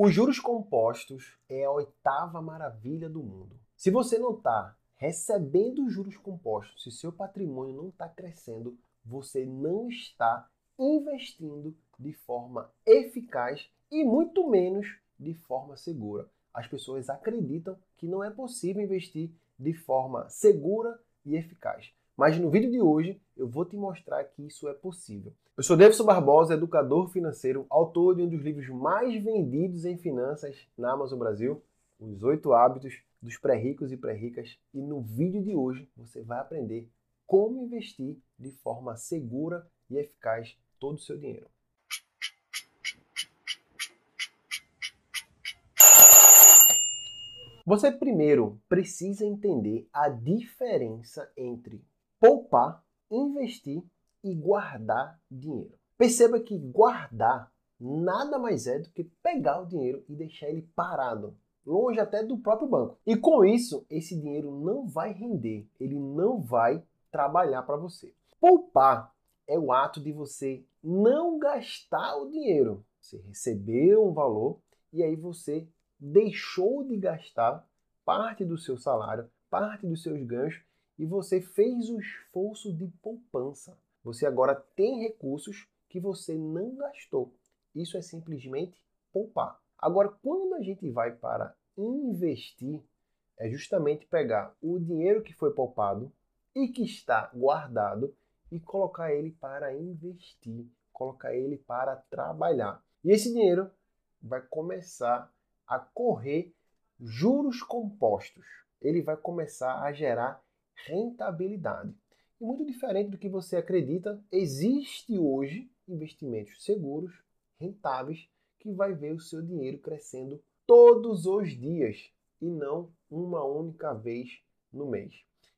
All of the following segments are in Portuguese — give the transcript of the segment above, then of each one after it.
Os juros compostos é a oitava maravilha do mundo. Se você não está recebendo juros compostos, se seu patrimônio não está crescendo, você não está investindo de forma eficaz e muito menos de forma segura. As pessoas acreditam que não é possível investir de forma segura e eficaz. Mas no vídeo de hoje eu vou te mostrar que isso é possível. Eu sou Davidson Barbosa, educador financeiro, autor de um dos livros mais vendidos em finanças na Amazon Brasil, Os Oito Hábitos dos Pré-Ricos e Pré-Ricas. E no vídeo de hoje você vai aprender como investir de forma segura e eficaz todo o seu dinheiro. Você primeiro precisa entender a diferença entre poupar, investir e guardar dinheiro. Perceba que guardar nada mais é do que pegar o dinheiro e deixar ele parado, longe até do próprio banco. E com isso, esse dinheiro não vai render, ele não vai trabalhar para você. Poupar é o ato de você não gastar o dinheiro. Você recebeu um valor e aí você deixou de gastar parte do seu salário, parte dos seus ganhos e você fez o esforço de poupança. Você agora tem recursos que você não gastou. Isso é simplesmente poupar. Agora, quando a gente vai para investir, é justamente pegar o dinheiro que foi poupado e que está guardado e colocar ele para investir, colocar ele para trabalhar. E esse dinheiro vai começar a correr juros compostos. Ele vai começar a gerar rentabilidade. E muito diferente do que você acredita, existe hoje investimentos seguros, rentáveis, que vai ver o seu dinheiro crescendo todos os dias e não uma única vez no mês.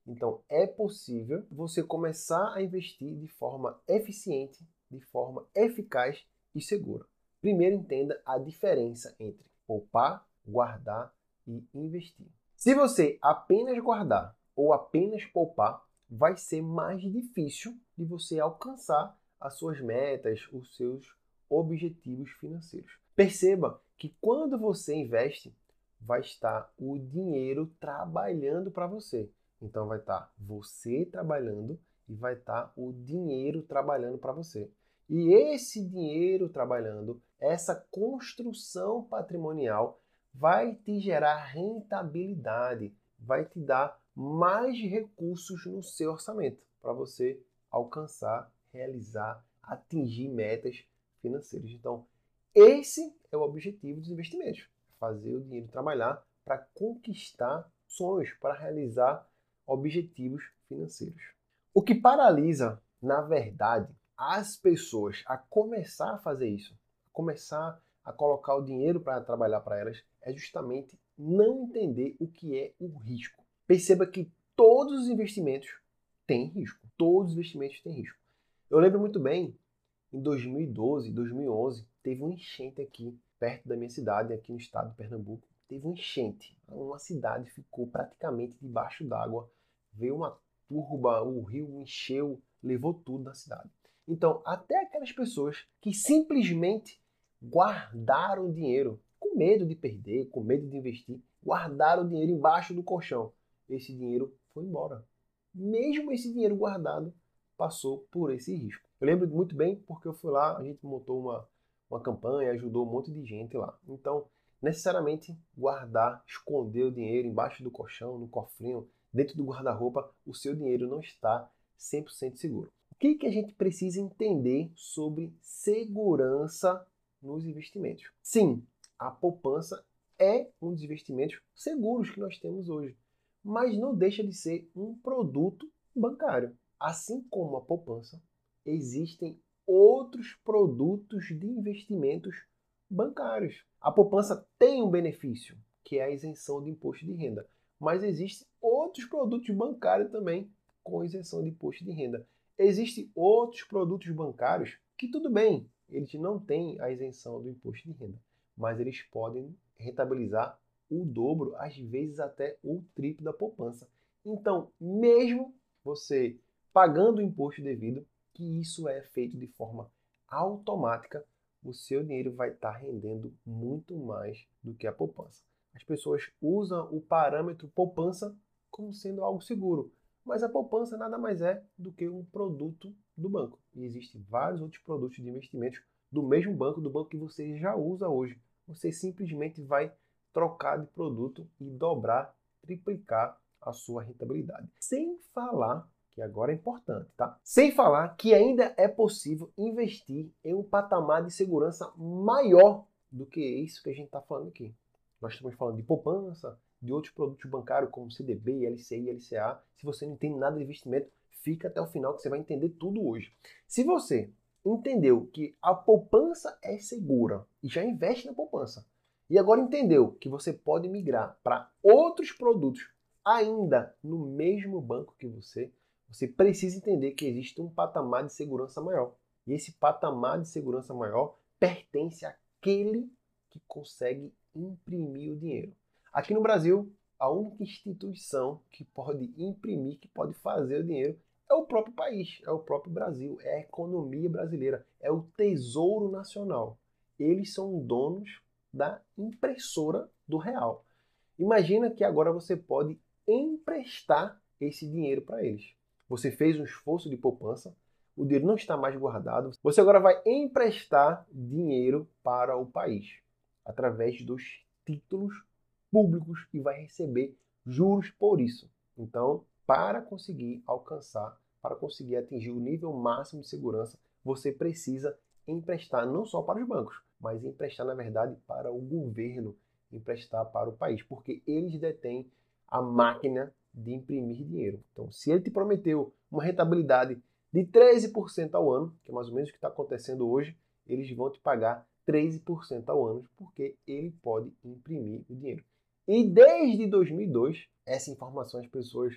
Então é possível você começar a investir de forma eficiente, de forma eficaz e segura. Primeiro entenda a diferença entre poupar, guardar e investir. Se você apenas guardar ou apenas poupar, vai ser mais difícil de você alcançar as suas metas, os seus objetivos financeiros. Perceba que quando você investe, vai estar o dinheiro trabalhando para você. Então vai estar você trabalhando e vai estar o dinheiro trabalhando para você. E esse dinheiro trabalhando, essa construção patrimonial vai te gerar rentabilidade, vai te dar mais recursos no seu orçamento para você alcançar, realizar, atingir metas financeiras. Então, esse é o objetivo dos investimentos: fazer o dinheiro trabalhar para conquistar sonhos, para realizar objetivos financeiros. O que paralisa, na verdade, as pessoas a começar a fazer isso, começar a colocar o dinheiro para trabalhar para elas, é justamente não entender o que é o risco. Perceba que todos os investimentos têm risco. Todos os investimentos têm risco. Eu lembro muito bem, em 2012, 2011, teve um enchente aqui, perto da minha cidade, aqui no estado de Pernambuco. Teve um enchente. Uma cidade ficou praticamente debaixo d'água. Veio uma turba, o rio encheu, levou tudo da cidade. Então, até aquelas pessoas que simplesmente guardaram dinheiro, com medo de perder, com medo de investir, guardaram o dinheiro embaixo do colchão esse dinheiro foi embora. Mesmo esse dinheiro guardado passou por esse risco. Eu lembro muito bem porque eu fui lá, a gente montou uma, uma campanha, ajudou um monte de gente lá. Então, necessariamente guardar, esconder o dinheiro embaixo do colchão, no cofrinho, dentro do guarda-roupa, o seu dinheiro não está 100% seguro. O que, que a gente precisa entender sobre segurança nos investimentos? Sim, a poupança é um dos investimentos seguros que nós temos hoje mas não deixa de ser um produto bancário. Assim como a poupança, existem outros produtos de investimentos bancários. A poupança tem um benefício, que é a isenção de imposto de renda, mas existem outros produtos bancários também com isenção de imposto de renda. Existem outros produtos bancários que tudo bem, eles não têm a isenção do imposto de renda, mas eles podem rentabilizar o dobro, às vezes até o triplo da poupança. Então, mesmo você pagando o imposto devido, que isso é feito de forma automática, o seu dinheiro vai estar rendendo muito mais do que a poupança. As pessoas usam o parâmetro poupança como sendo algo seguro, mas a poupança nada mais é do que um produto do banco. E existem vários outros produtos de investimentos do mesmo banco, do banco que você já usa hoje. Você simplesmente vai trocar de produto e dobrar, triplicar a sua rentabilidade. Sem falar que agora é importante, tá? Sem falar que ainda é possível investir em um patamar de segurança maior do que isso que a gente está falando aqui. Nós estamos falando de poupança, de outros produtos bancários como CDB, LCI, LCA. Se você não entende nada de investimento, fica até o final que você vai entender tudo hoje. Se você entendeu que a poupança é segura e já investe na poupança, e agora entendeu que você pode migrar para outros produtos ainda no mesmo banco que você, você precisa entender que existe um patamar de segurança maior. E esse patamar de segurança maior pertence àquele que consegue imprimir o dinheiro. Aqui no Brasil, a única instituição que pode imprimir, que pode fazer o dinheiro, é o próprio país, é o próprio Brasil, é a economia brasileira, é o Tesouro Nacional. Eles são donos da impressora do real. Imagina que agora você pode emprestar esse dinheiro para eles. Você fez um esforço de poupança, o dinheiro não está mais guardado, você agora vai emprestar dinheiro para o país através dos títulos públicos e vai receber juros por isso. Então, para conseguir alcançar, para conseguir atingir o nível máximo de segurança, você precisa emprestar não só para os bancos, mas emprestar, na verdade, para o governo, emprestar para o país, porque eles detêm a máquina de imprimir dinheiro. Então, se ele te prometeu uma rentabilidade de 13% ao ano, que é mais ou menos o que está acontecendo hoje, eles vão te pagar 13% ao ano, porque ele pode imprimir o dinheiro. E desde 2002, essa informação as pessoas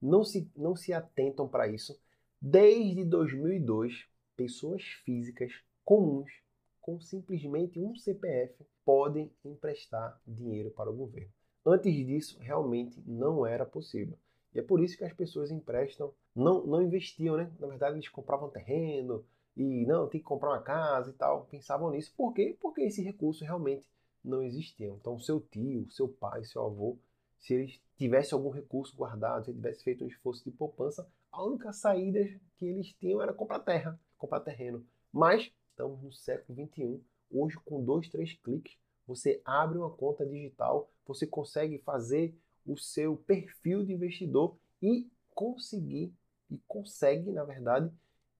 não se, não se atentam para isso. Desde 2002, pessoas físicas comuns com simplesmente um CPF podem emprestar dinheiro para o governo. Antes disso, realmente não era possível. E é por isso que as pessoas emprestam, não, não investiam, né? Na verdade, eles compravam terreno e não, tem que comprar uma casa e tal. Pensavam nisso. Por quê? Porque esse recurso realmente não existia. Então, seu tio, seu pai, seu avô, se eles tivessem algum recurso guardado, se ele tivesse feito um esforço de poupança, a única saída que eles tinham era comprar terra, comprar terreno. Mas estamos no século 21. Hoje, com dois, três cliques, você abre uma conta digital, você consegue fazer o seu perfil de investidor e conseguir e consegue, na verdade,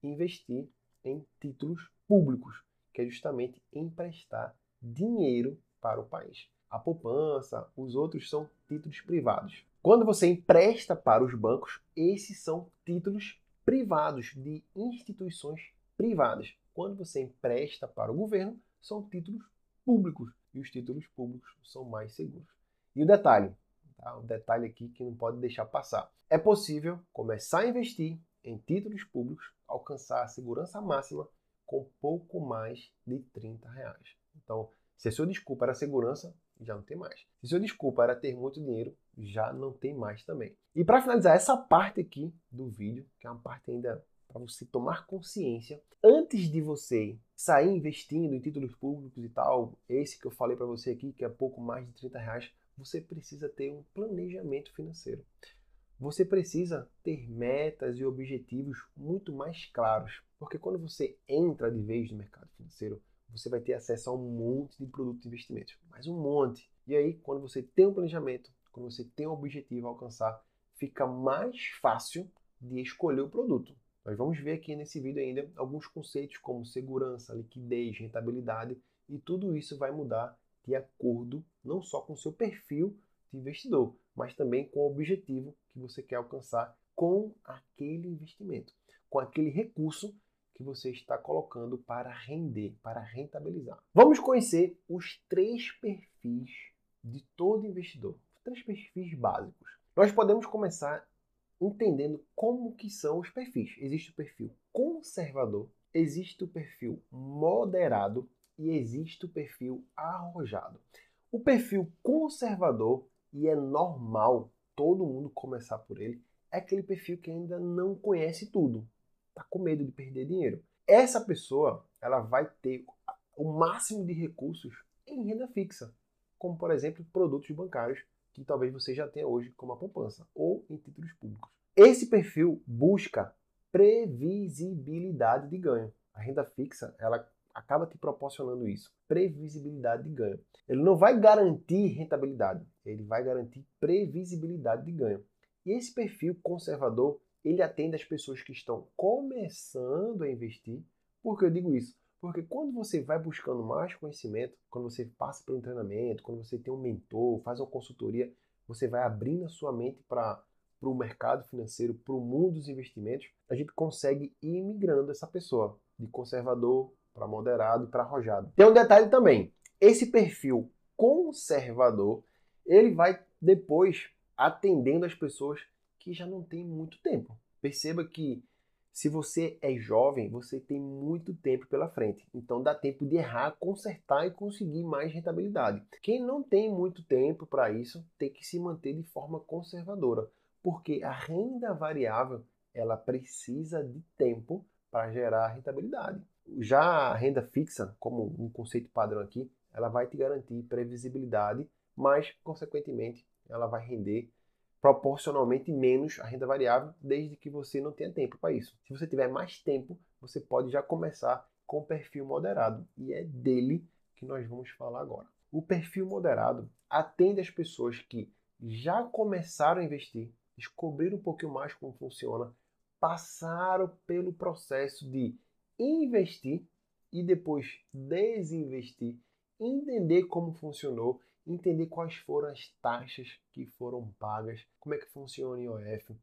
investir em títulos públicos, que é justamente emprestar dinheiro para o país. A poupança, os outros são títulos privados. Quando você empresta para os bancos, esses são títulos privados de instituições privadas. Quando você empresta para o governo, são títulos públicos e os títulos públicos são mais seguros. E o detalhe, tá? o detalhe aqui que não pode deixar passar. É possível começar a investir em títulos públicos, alcançar a segurança máxima com pouco mais de 30 reais. Então, se a sua desculpa era segurança, já não tem mais. Se a sua desculpa era ter muito dinheiro, já não tem mais também. E para finalizar essa parte aqui do vídeo, que é uma parte ainda para você tomar consciência antes de você sair investindo em títulos públicos e tal, esse que eu falei para você aqui, que é pouco mais de 30 reais, você precisa ter um planejamento financeiro. Você precisa ter metas e objetivos muito mais claros, porque quando você entra de vez no mercado financeiro, você vai ter acesso a um monte de produtos de investimento, mais um monte. E aí, quando você tem um planejamento, quando você tem um objetivo a alcançar, fica mais fácil de escolher o produto. Nós vamos ver aqui nesse vídeo ainda alguns conceitos como segurança, liquidez, rentabilidade e tudo isso vai mudar de acordo não só com o seu perfil de investidor, mas também com o objetivo que você quer alcançar com aquele investimento, com aquele recurso que você está colocando para render, para rentabilizar. Vamos conhecer os três perfis de todo investidor, três perfis básicos. Nós podemos começar entendendo como que são os perfis. Existe o perfil conservador, existe o perfil moderado e existe o perfil arrojado. O perfil conservador, e é normal todo mundo começar por ele, é aquele perfil que ainda não conhece tudo, está com medo de perder dinheiro. Essa pessoa, ela vai ter o máximo de recursos em renda fixa, como por exemplo produtos bancários que talvez você já tenha hoje como a poupança ou em títulos públicos. Esse perfil busca previsibilidade de ganho. A renda fixa, ela acaba te proporcionando isso, previsibilidade de ganho. Ele não vai garantir rentabilidade, ele vai garantir previsibilidade de ganho. E esse perfil conservador, ele atende as pessoas que estão começando a investir. Por que eu digo isso? Porque quando você vai buscando mais conhecimento, quando você passa por um treinamento, quando você tem um mentor, faz uma consultoria, você vai abrindo a sua mente para o mercado financeiro, para o mundo dos investimentos, a gente consegue ir migrando essa pessoa de conservador para moderado e para arrojado. Tem um detalhe também: esse perfil conservador ele vai depois atendendo as pessoas que já não têm muito tempo. Perceba que se você é jovem, você tem muito tempo pela frente. Então dá tempo de errar, consertar e conseguir mais rentabilidade. Quem não tem muito tempo para isso, tem que se manter de forma conservadora, porque a renda variável, ela precisa de tempo para gerar rentabilidade. Já a renda fixa, como um conceito padrão aqui, ela vai te garantir previsibilidade, mas, consequentemente, ela vai render proporcionalmente menos a renda variável, desde que você não tenha tempo para isso. Se você tiver mais tempo, você pode já começar com o perfil moderado, e é dele que nós vamos falar agora. O perfil moderado atende as pessoas que já começaram a investir, descobriram um pouquinho mais como funciona, passaram pelo processo de investir e depois desinvestir, entender como funcionou, entender quais foram as taxas que foram pagas, como é que funciona o IOF,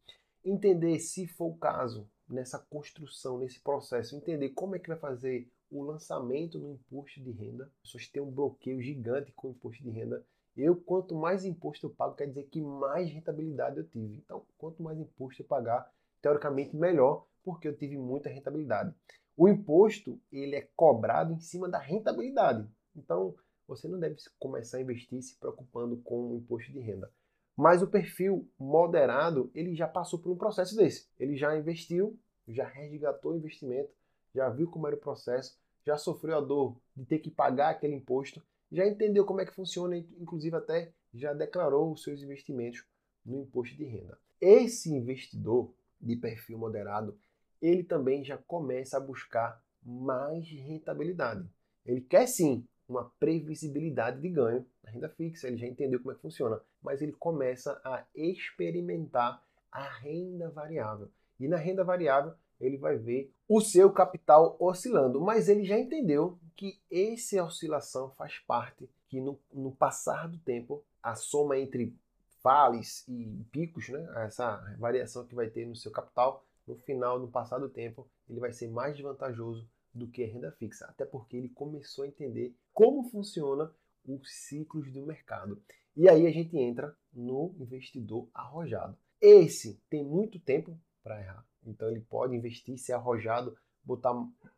entender se for o caso nessa construção, nesse processo, entender como é que vai fazer o lançamento no imposto de renda. As pessoas têm um bloqueio gigante com o imposto de renda. Eu, quanto mais imposto eu pago, quer dizer que mais rentabilidade eu tive. Então, quanto mais imposto eu pagar, teoricamente melhor, porque eu tive muita rentabilidade. O imposto ele é cobrado em cima da rentabilidade. Então, você não deve começar a investir se preocupando com o imposto de renda. Mas o perfil moderado, ele já passou por um processo desse. Ele já investiu, já resgatou o investimento, já viu como era o processo, já sofreu a dor de ter que pagar aquele imposto, já entendeu como é que funciona, inclusive até já declarou os seus investimentos no imposto de renda. Esse investidor de perfil moderado, ele também já começa a buscar mais rentabilidade. Ele quer sim uma previsibilidade de ganho na renda fixa, ele já entendeu como é que funciona, mas ele começa a experimentar a renda variável. E na renda variável, ele vai ver o seu capital oscilando, mas ele já entendeu que essa oscilação faz parte, que no, no passar do tempo, a soma entre vales e picos, né, essa variação que vai ter no seu capital, no final, no passar do tempo, ele vai ser mais vantajoso do que a renda fixa, até porque ele começou a entender como funciona os ciclos do mercado. E aí a gente entra no investidor arrojado. Esse tem muito tempo para errar, então ele pode investir, ser arrojado, botar,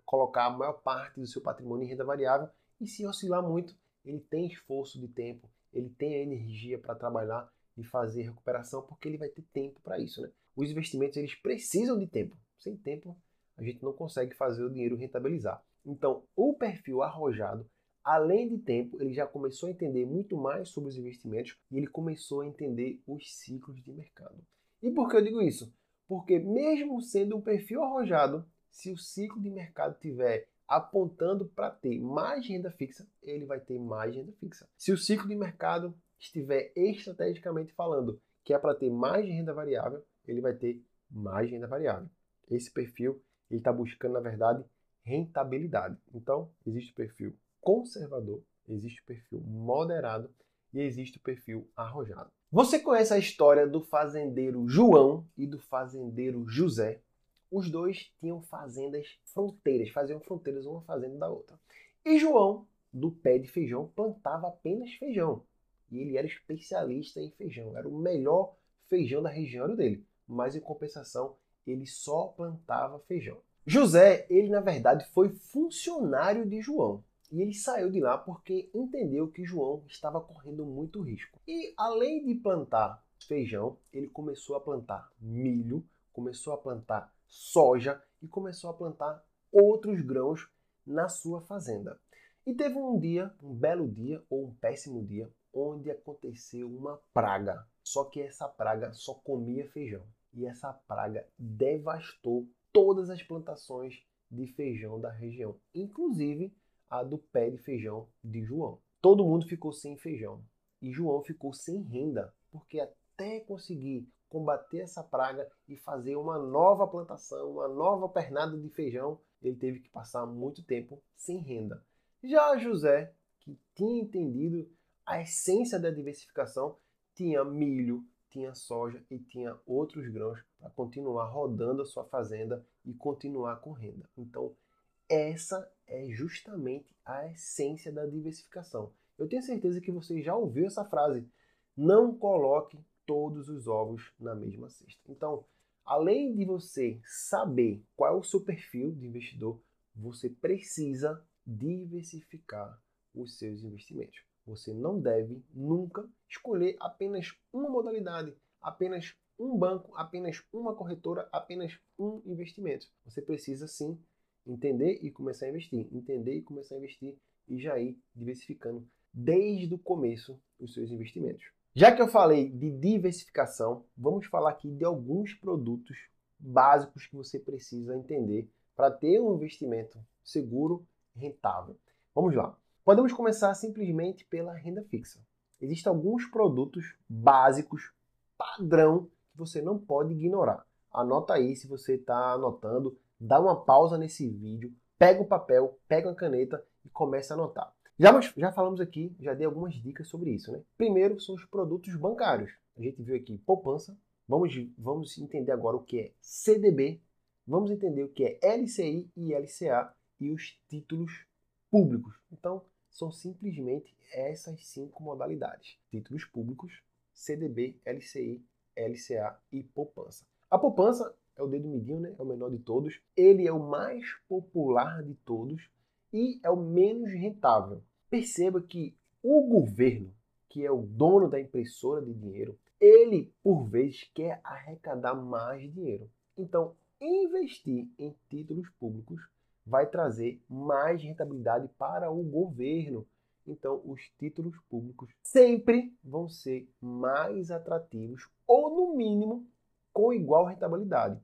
colocar a maior parte do seu patrimônio em renda variável e se oscilar muito, ele tem esforço de tempo, ele tem a energia para trabalhar e fazer recuperação, porque ele vai ter tempo para isso. Né? Os investimentos eles precisam de tempo. Sem tempo, a gente não consegue fazer o dinheiro rentabilizar. Então, o perfil arrojado, além de tempo, ele já começou a entender muito mais sobre os investimentos e ele começou a entender os ciclos de mercado. E por que eu digo isso? Porque mesmo sendo um perfil arrojado, se o ciclo de mercado tiver apontando para ter mais renda fixa, ele vai ter mais renda fixa. Se o ciclo de mercado estiver estrategicamente falando que é para ter mais renda variável, ele vai ter mais renda variável. Esse perfil ele está buscando, na verdade, rentabilidade. Então, existe o perfil conservador, existe o perfil moderado e existe o perfil arrojado. Você conhece a história do fazendeiro João e do fazendeiro José? Os dois tinham fazendas fronteiras, faziam fronteiras uma fazenda da outra. E João, do pé de feijão, plantava apenas feijão. E ele era especialista em feijão, era o melhor feijão da região dele. Mas em compensação, ele só plantava feijão. José, ele na verdade foi funcionário de João. E ele saiu de lá porque entendeu que João estava correndo muito risco. E além de plantar feijão, ele começou a plantar milho, começou a plantar soja e começou a plantar outros grãos na sua fazenda. E teve um dia, um belo dia ou um péssimo dia, onde aconteceu uma praga. Só que essa praga só comia feijão. E essa praga devastou todas as plantações de feijão da região, inclusive a do pé de feijão de João. Todo mundo ficou sem feijão e João ficou sem renda, porque até conseguir combater essa praga e fazer uma nova plantação, uma nova pernada de feijão, ele teve que passar muito tempo sem renda. Já José, que tinha entendido a essência da diversificação, tinha milho, tinha soja e tinha outros grãos para continuar rodando a sua fazenda e continuar com renda. Então, essa é justamente a essência da diversificação. Eu tenho certeza que você já ouviu essa frase: não coloque todos os ovos na mesma cesta. Então, além de você saber qual é o seu perfil de investidor, você precisa diversificar os seus investimentos. Você não deve nunca escolher apenas uma modalidade, apenas um banco, apenas uma corretora, apenas um investimento. Você precisa sim entender e começar a investir, entender e começar a investir e já ir diversificando desde o começo os seus investimentos. Já que eu falei de diversificação, vamos falar aqui de alguns produtos básicos que você precisa entender para ter um investimento seguro, rentável. Vamos lá. Podemos começar simplesmente pela renda fixa. Existem alguns produtos básicos, padrão, que você não pode ignorar. Anota aí se você está anotando, dá uma pausa nesse vídeo, pega o papel, pega uma caneta e começa a anotar. Já, já falamos aqui, já dei algumas dicas sobre isso. Né? Primeiro são os produtos bancários. A gente viu aqui poupança. Vamos, vamos entender agora o que é CDB. Vamos entender o que é LCI e LCA e os títulos públicos. Então, são simplesmente essas cinco modalidades: títulos públicos, CDB, LCI, LCA e poupança. A poupança é o dedo midinho, né? É o menor de todos. Ele é o mais popular de todos e é o menos rentável. Perceba que o governo, que é o dono da impressora de dinheiro, ele por vezes quer arrecadar mais dinheiro. Então, investir em títulos públicos vai trazer mais rentabilidade para o governo. Então, os títulos públicos sempre vão ser mais atrativos ou, no mínimo, com igual rentabilidade.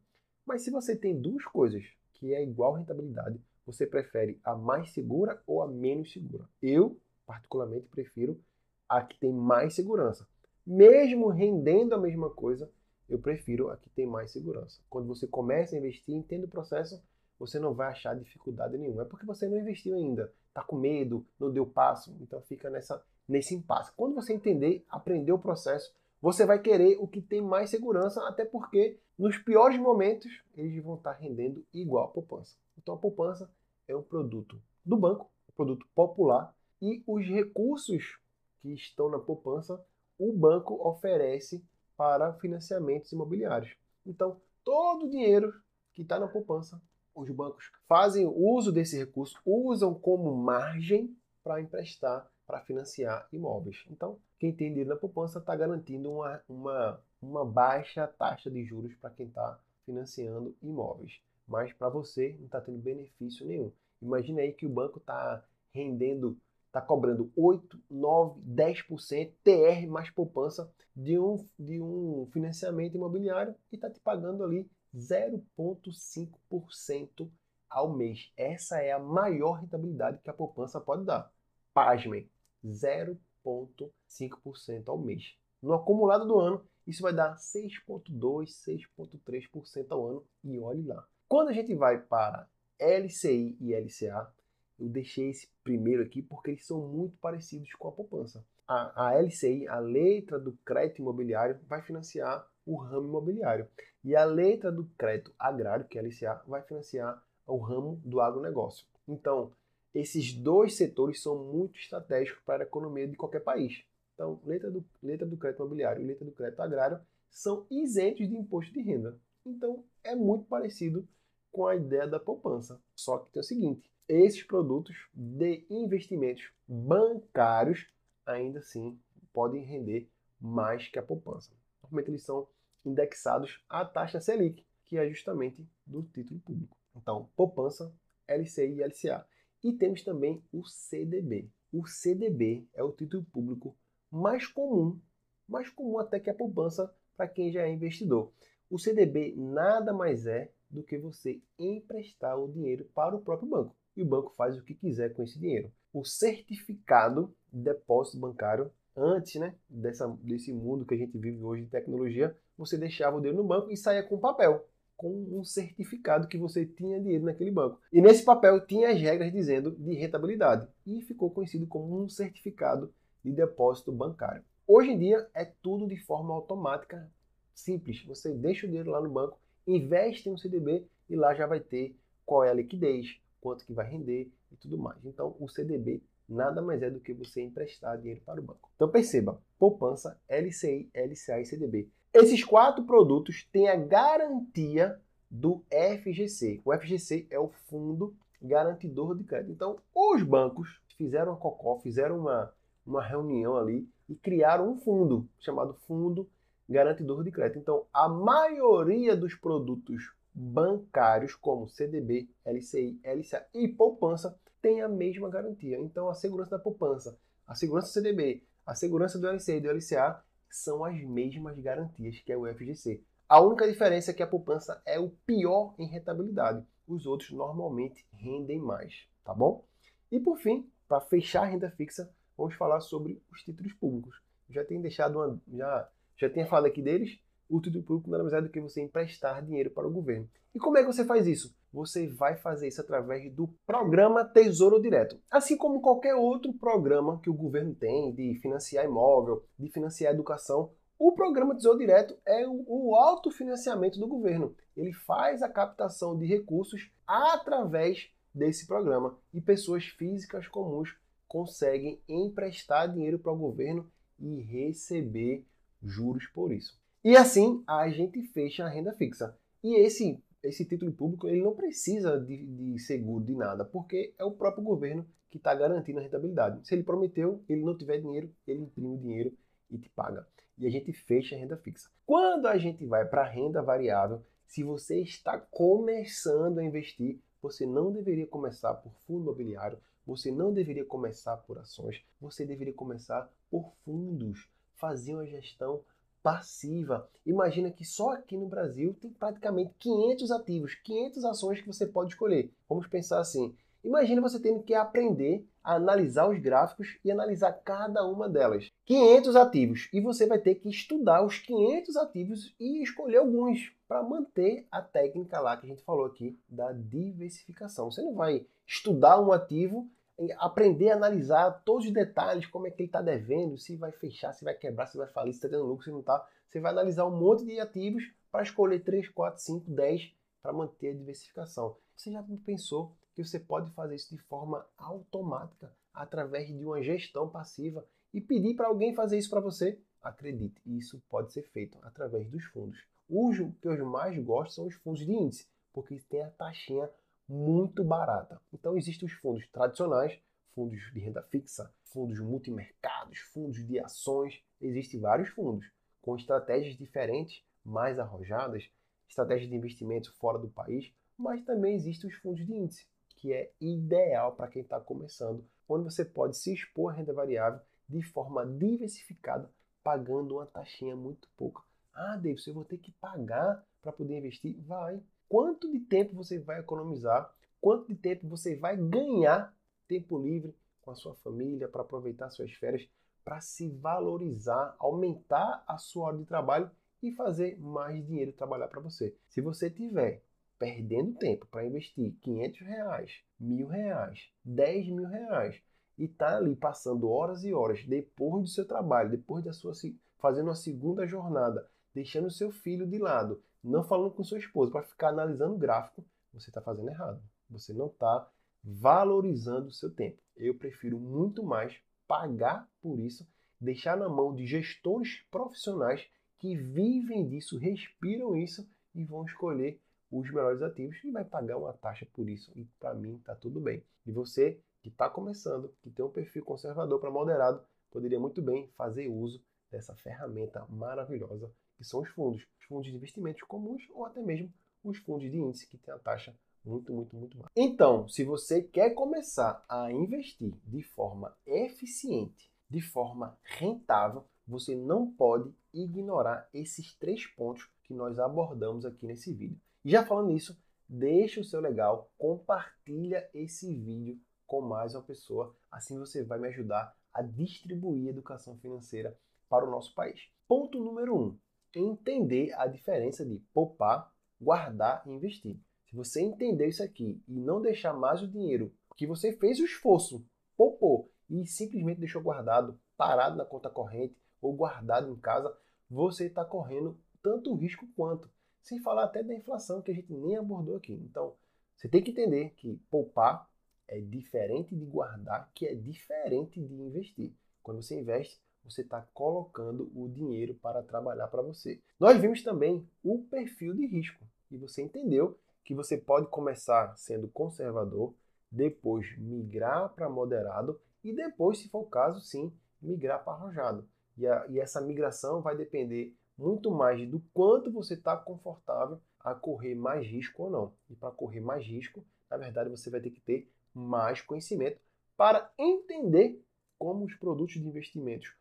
Mas se você tem duas coisas que é igual rentabilidade, você prefere a mais segura ou a menos segura? Eu, particularmente, prefiro a que tem mais segurança. Mesmo rendendo a mesma coisa, eu prefiro a que tem mais segurança. Quando você começa a investir, entende o processo, você não vai achar dificuldade nenhuma. É porque você não investiu ainda, está com medo, não deu passo, então fica nessa, nesse impasse. Quando você entender, aprender o processo, você vai querer o que tem mais segurança, até porque nos piores momentos eles vão estar rendendo igual a poupança. Então a poupança é um produto do banco, um produto popular, e os recursos que estão na poupança o banco oferece para financiamentos imobiliários. Então, todo o dinheiro que está na poupança, os bancos fazem uso desse recurso, usam como margem para emprestar, para financiar imóveis. Então, quem tem dinheiro na poupança está garantindo uma, uma, uma baixa taxa de juros para quem está financiando imóveis mas para você não está tendo benefício nenhum. Imagina aí que o banco está rendendo, está cobrando 8, 9, 10% TR mais poupança de um, de um financiamento imobiliário e está te pagando ali 0,5% ao mês. Essa é a maior rentabilidade que a poupança pode dar. Pasmem, 0,5% ao mês. No acumulado do ano, isso vai dar 6,2%, 6,3% ao ano. E olhe lá. Quando a gente vai para LCI e LCA, eu deixei esse primeiro aqui porque eles são muito parecidos com a poupança. A, a LCI, a letra do crédito imobiliário, vai financiar o ramo imobiliário. E a letra do crédito agrário, que é a LCA, vai financiar o ramo do agronegócio. Então, esses dois setores são muito estratégicos para a economia de qualquer país. Então, letra do, letra do crédito imobiliário e letra do crédito agrário são isentos de imposto de renda. Então, é muito parecido com a ideia da poupança. Só que tem o seguinte: esses produtos de investimentos bancários ainda assim podem render mais que a poupança. Normalmente eles são indexados à taxa Selic, que é justamente do título público. Então, poupança, LCI e LCA. E temos também o CDB. O CDB é o título público mais comum, mais comum até que a poupança para quem já é investidor. O CDB nada mais é do que você emprestar o dinheiro para o próprio banco. E o banco faz o que quiser com esse dinheiro. O certificado de depósito bancário, antes né, dessa, desse mundo que a gente vive hoje de tecnologia, você deixava o dinheiro no banco e saía com papel com um certificado que você tinha dinheiro naquele banco. E nesse papel tinha as regras dizendo de rentabilidade e ficou conhecido como um certificado de depósito bancário. Hoje em dia é tudo de forma automática, simples. Você deixa o dinheiro lá no banco, investe no CDB e lá já vai ter qual é a liquidez, quanto que vai render e tudo mais. Então o CDB nada mais é do que você emprestar dinheiro para o banco. Então perceba, poupança, LCI, LCA e CDB esses quatro produtos têm a garantia do FGC. O FGC é o Fundo Garantidor de Crédito. Então, os bancos fizeram uma cocó, fizeram uma, uma reunião ali e criaram um fundo chamado Fundo Garantidor de Crédito. Então, a maioria dos produtos bancários, como CDB, LCI, LCA e poupança, tem a mesma garantia. Então, a segurança da poupança, a segurança do CDB, a segurança do LCI e do LCA são as mesmas garantias que é o FGC. A única diferença é que a poupança é o pior em rentabilidade. Os outros normalmente rendem mais, tá bom? E por fim, para fechar a renda fixa, vamos falar sobre os títulos públicos. Já tenho deixado uma, já já tinha falado aqui deles. O título público nada mais é do que você emprestar dinheiro para o governo. E como é que você faz isso? Você vai fazer isso através do programa Tesouro Direto. Assim como qualquer outro programa que o governo tem de financiar imóvel, de financiar educação, o programa Tesouro Direto é o autofinanciamento do governo. Ele faz a captação de recursos através desse programa e pessoas físicas comuns conseguem emprestar dinheiro para o governo e receber juros por isso. E assim a gente fecha a renda fixa. E esse esse título público ele não precisa de, de seguro de nada, porque é o próprio governo que está garantindo a rentabilidade. Se ele prometeu, ele não tiver dinheiro, ele imprime o dinheiro e te paga. E a gente fecha a renda fixa. Quando a gente vai para a renda variável, se você está começando a investir, você não deveria começar por fundo imobiliário, você não deveria começar por ações, você deveria começar por fundos. Fazer uma gestão passiva. Imagina que só aqui no Brasil tem praticamente 500 ativos, 500 ações que você pode escolher. Vamos pensar assim. Imagina você tendo que aprender a analisar os gráficos e analisar cada uma delas. 500 ativos e você vai ter que estudar os 500 ativos e escolher alguns para manter a técnica lá que a gente falou aqui da diversificação. Você não vai estudar um ativo aprender a analisar todos os detalhes, como é que ele está devendo, se vai fechar, se vai quebrar, se vai falir, se está tendo lucro, se não está. Você vai analisar um monte de ativos para escolher 3, 4, 5, 10 para manter a diversificação. Você já pensou que você pode fazer isso de forma automática, através de uma gestão passiva e pedir para alguém fazer isso para você? Acredite, isso pode ser feito através dos fundos. Os que eu mais gosto são os fundos de índice, porque tem a taxinha muito barata. Então existem os fundos tradicionais, fundos de renda fixa, fundos multimercados, fundos de ações, existem vários fundos com estratégias diferentes, mais arrojadas, estratégias de investimento fora do país, mas também existem os fundos de índice, que é ideal para quem está começando, onde você pode se expor à renda variável de forma diversificada, pagando uma taxinha muito pouca. Ah, David, eu vou ter que pagar para poder investir? Vai, quanto de tempo você vai economizar, quanto de tempo você vai ganhar tempo livre com a sua família para aproveitar suas férias, para se valorizar, aumentar a sua hora de trabalho e fazer mais dinheiro trabalhar para você. Se você tiver perdendo tempo para investir 500 reais, mil reais, 10 mil reais e tá ali passando horas e horas depois do seu trabalho, depois da sua fazendo uma segunda jornada, deixando seu filho de lado, não falando com sua esposa para ficar analisando o gráfico, você está fazendo errado. Você não está valorizando o seu tempo. Eu prefiro muito mais pagar por isso, deixar na mão de gestores profissionais que vivem disso, respiram isso e vão escolher os melhores ativos e vai pagar uma taxa por isso. E para mim está tudo bem. E você que está começando, que tem um perfil conservador para moderado, poderia muito bem fazer uso dessa ferramenta maravilhosa que são os fundos, os fundos de investimentos comuns ou até mesmo os fundos de índice que tem a taxa muito, muito, muito mais. Então, se você quer começar a investir de forma eficiente, de forma rentável, você não pode ignorar esses três pontos que nós abordamos aqui nesse vídeo. E já falando nisso, deixa o seu legal, compartilha esse vídeo com mais uma pessoa, assim você vai me ajudar a distribuir educação financeira para o nosso país. Ponto número um: entender a diferença de poupar, guardar e investir. Se você entender isso aqui e não deixar mais o dinheiro que você fez o esforço, poupou e simplesmente deixou guardado, parado na conta corrente ou guardado em casa, você está correndo tanto risco quanto. Sem falar até da inflação que a gente nem abordou aqui. Então, você tem que entender que poupar é diferente de guardar, que é diferente de investir. Quando você investe, você está colocando o dinheiro para trabalhar para você. Nós vimos também o perfil de risco e você entendeu que você pode começar sendo conservador, depois migrar para moderado e depois, se for o caso, sim, migrar para arrojado. E, a, e essa migração vai depender muito mais do quanto você está confortável a correr mais risco ou não. E para correr mais risco, na verdade, você vai ter que ter mais conhecimento para entender como os produtos de investimentos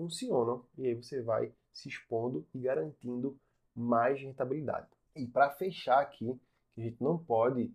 funcionam e aí você vai se expondo e garantindo mais rentabilidade. E para fechar aqui, que a gente não pode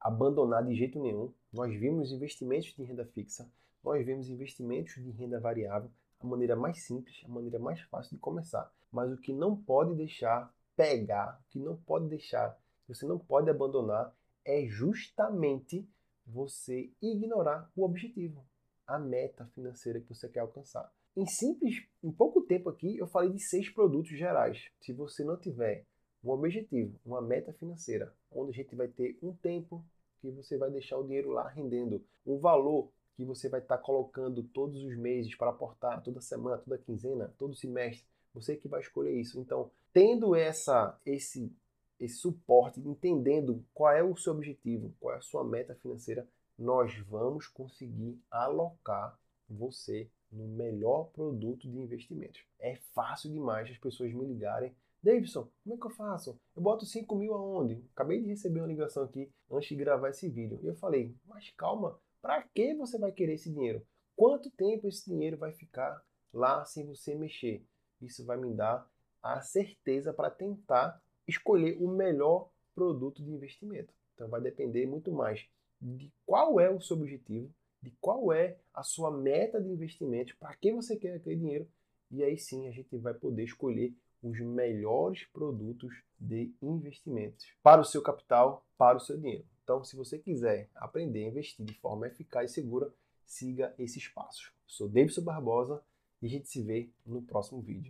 abandonar de jeito nenhum, nós vimos investimentos de renda fixa, nós vemos investimentos de renda variável, a maneira mais simples, a maneira mais fácil de começar. Mas o que não pode deixar pegar, o que não pode deixar, você não pode abandonar, é justamente você ignorar o objetivo, a meta financeira que você quer alcançar. Em simples, em pouco tempo aqui, eu falei de seis produtos gerais. Se você não tiver um objetivo, uma meta financeira, onde a gente vai ter um tempo que você vai deixar o dinheiro lá rendendo, um valor que você vai estar colocando todos os meses para aportar, toda semana, toda quinzena, todo semestre, você que vai escolher isso. Então, tendo essa esse esse suporte, entendendo qual é o seu objetivo, qual é a sua meta financeira, nós vamos conseguir alocar você no melhor produto de investimentos. É fácil demais as pessoas me ligarem. Davidson, como é que eu faço? Eu boto 5 mil aonde? Acabei de receber uma ligação aqui antes de gravar esse vídeo. E eu falei, mas calma, para que você vai querer esse dinheiro? Quanto tempo esse dinheiro vai ficar lá sem você mexer? Isso vai me dar a certeza para tentar escolher o melhor produto de investimento. Então vai depender muito mais de qual é o seu objetivo, de qual é a sua meta de investimento, para que você quer aquele dinheiro, e aí sim a gente vai poder escolher os melhores produtos de investimentos para o seu capital, para o seu dinheiro. Então, se você quiser aprender a investir de forma eficaz e segura, siga esses passos. Eu sou Davidson Barbosa e a gente se vê no próximo vídeo.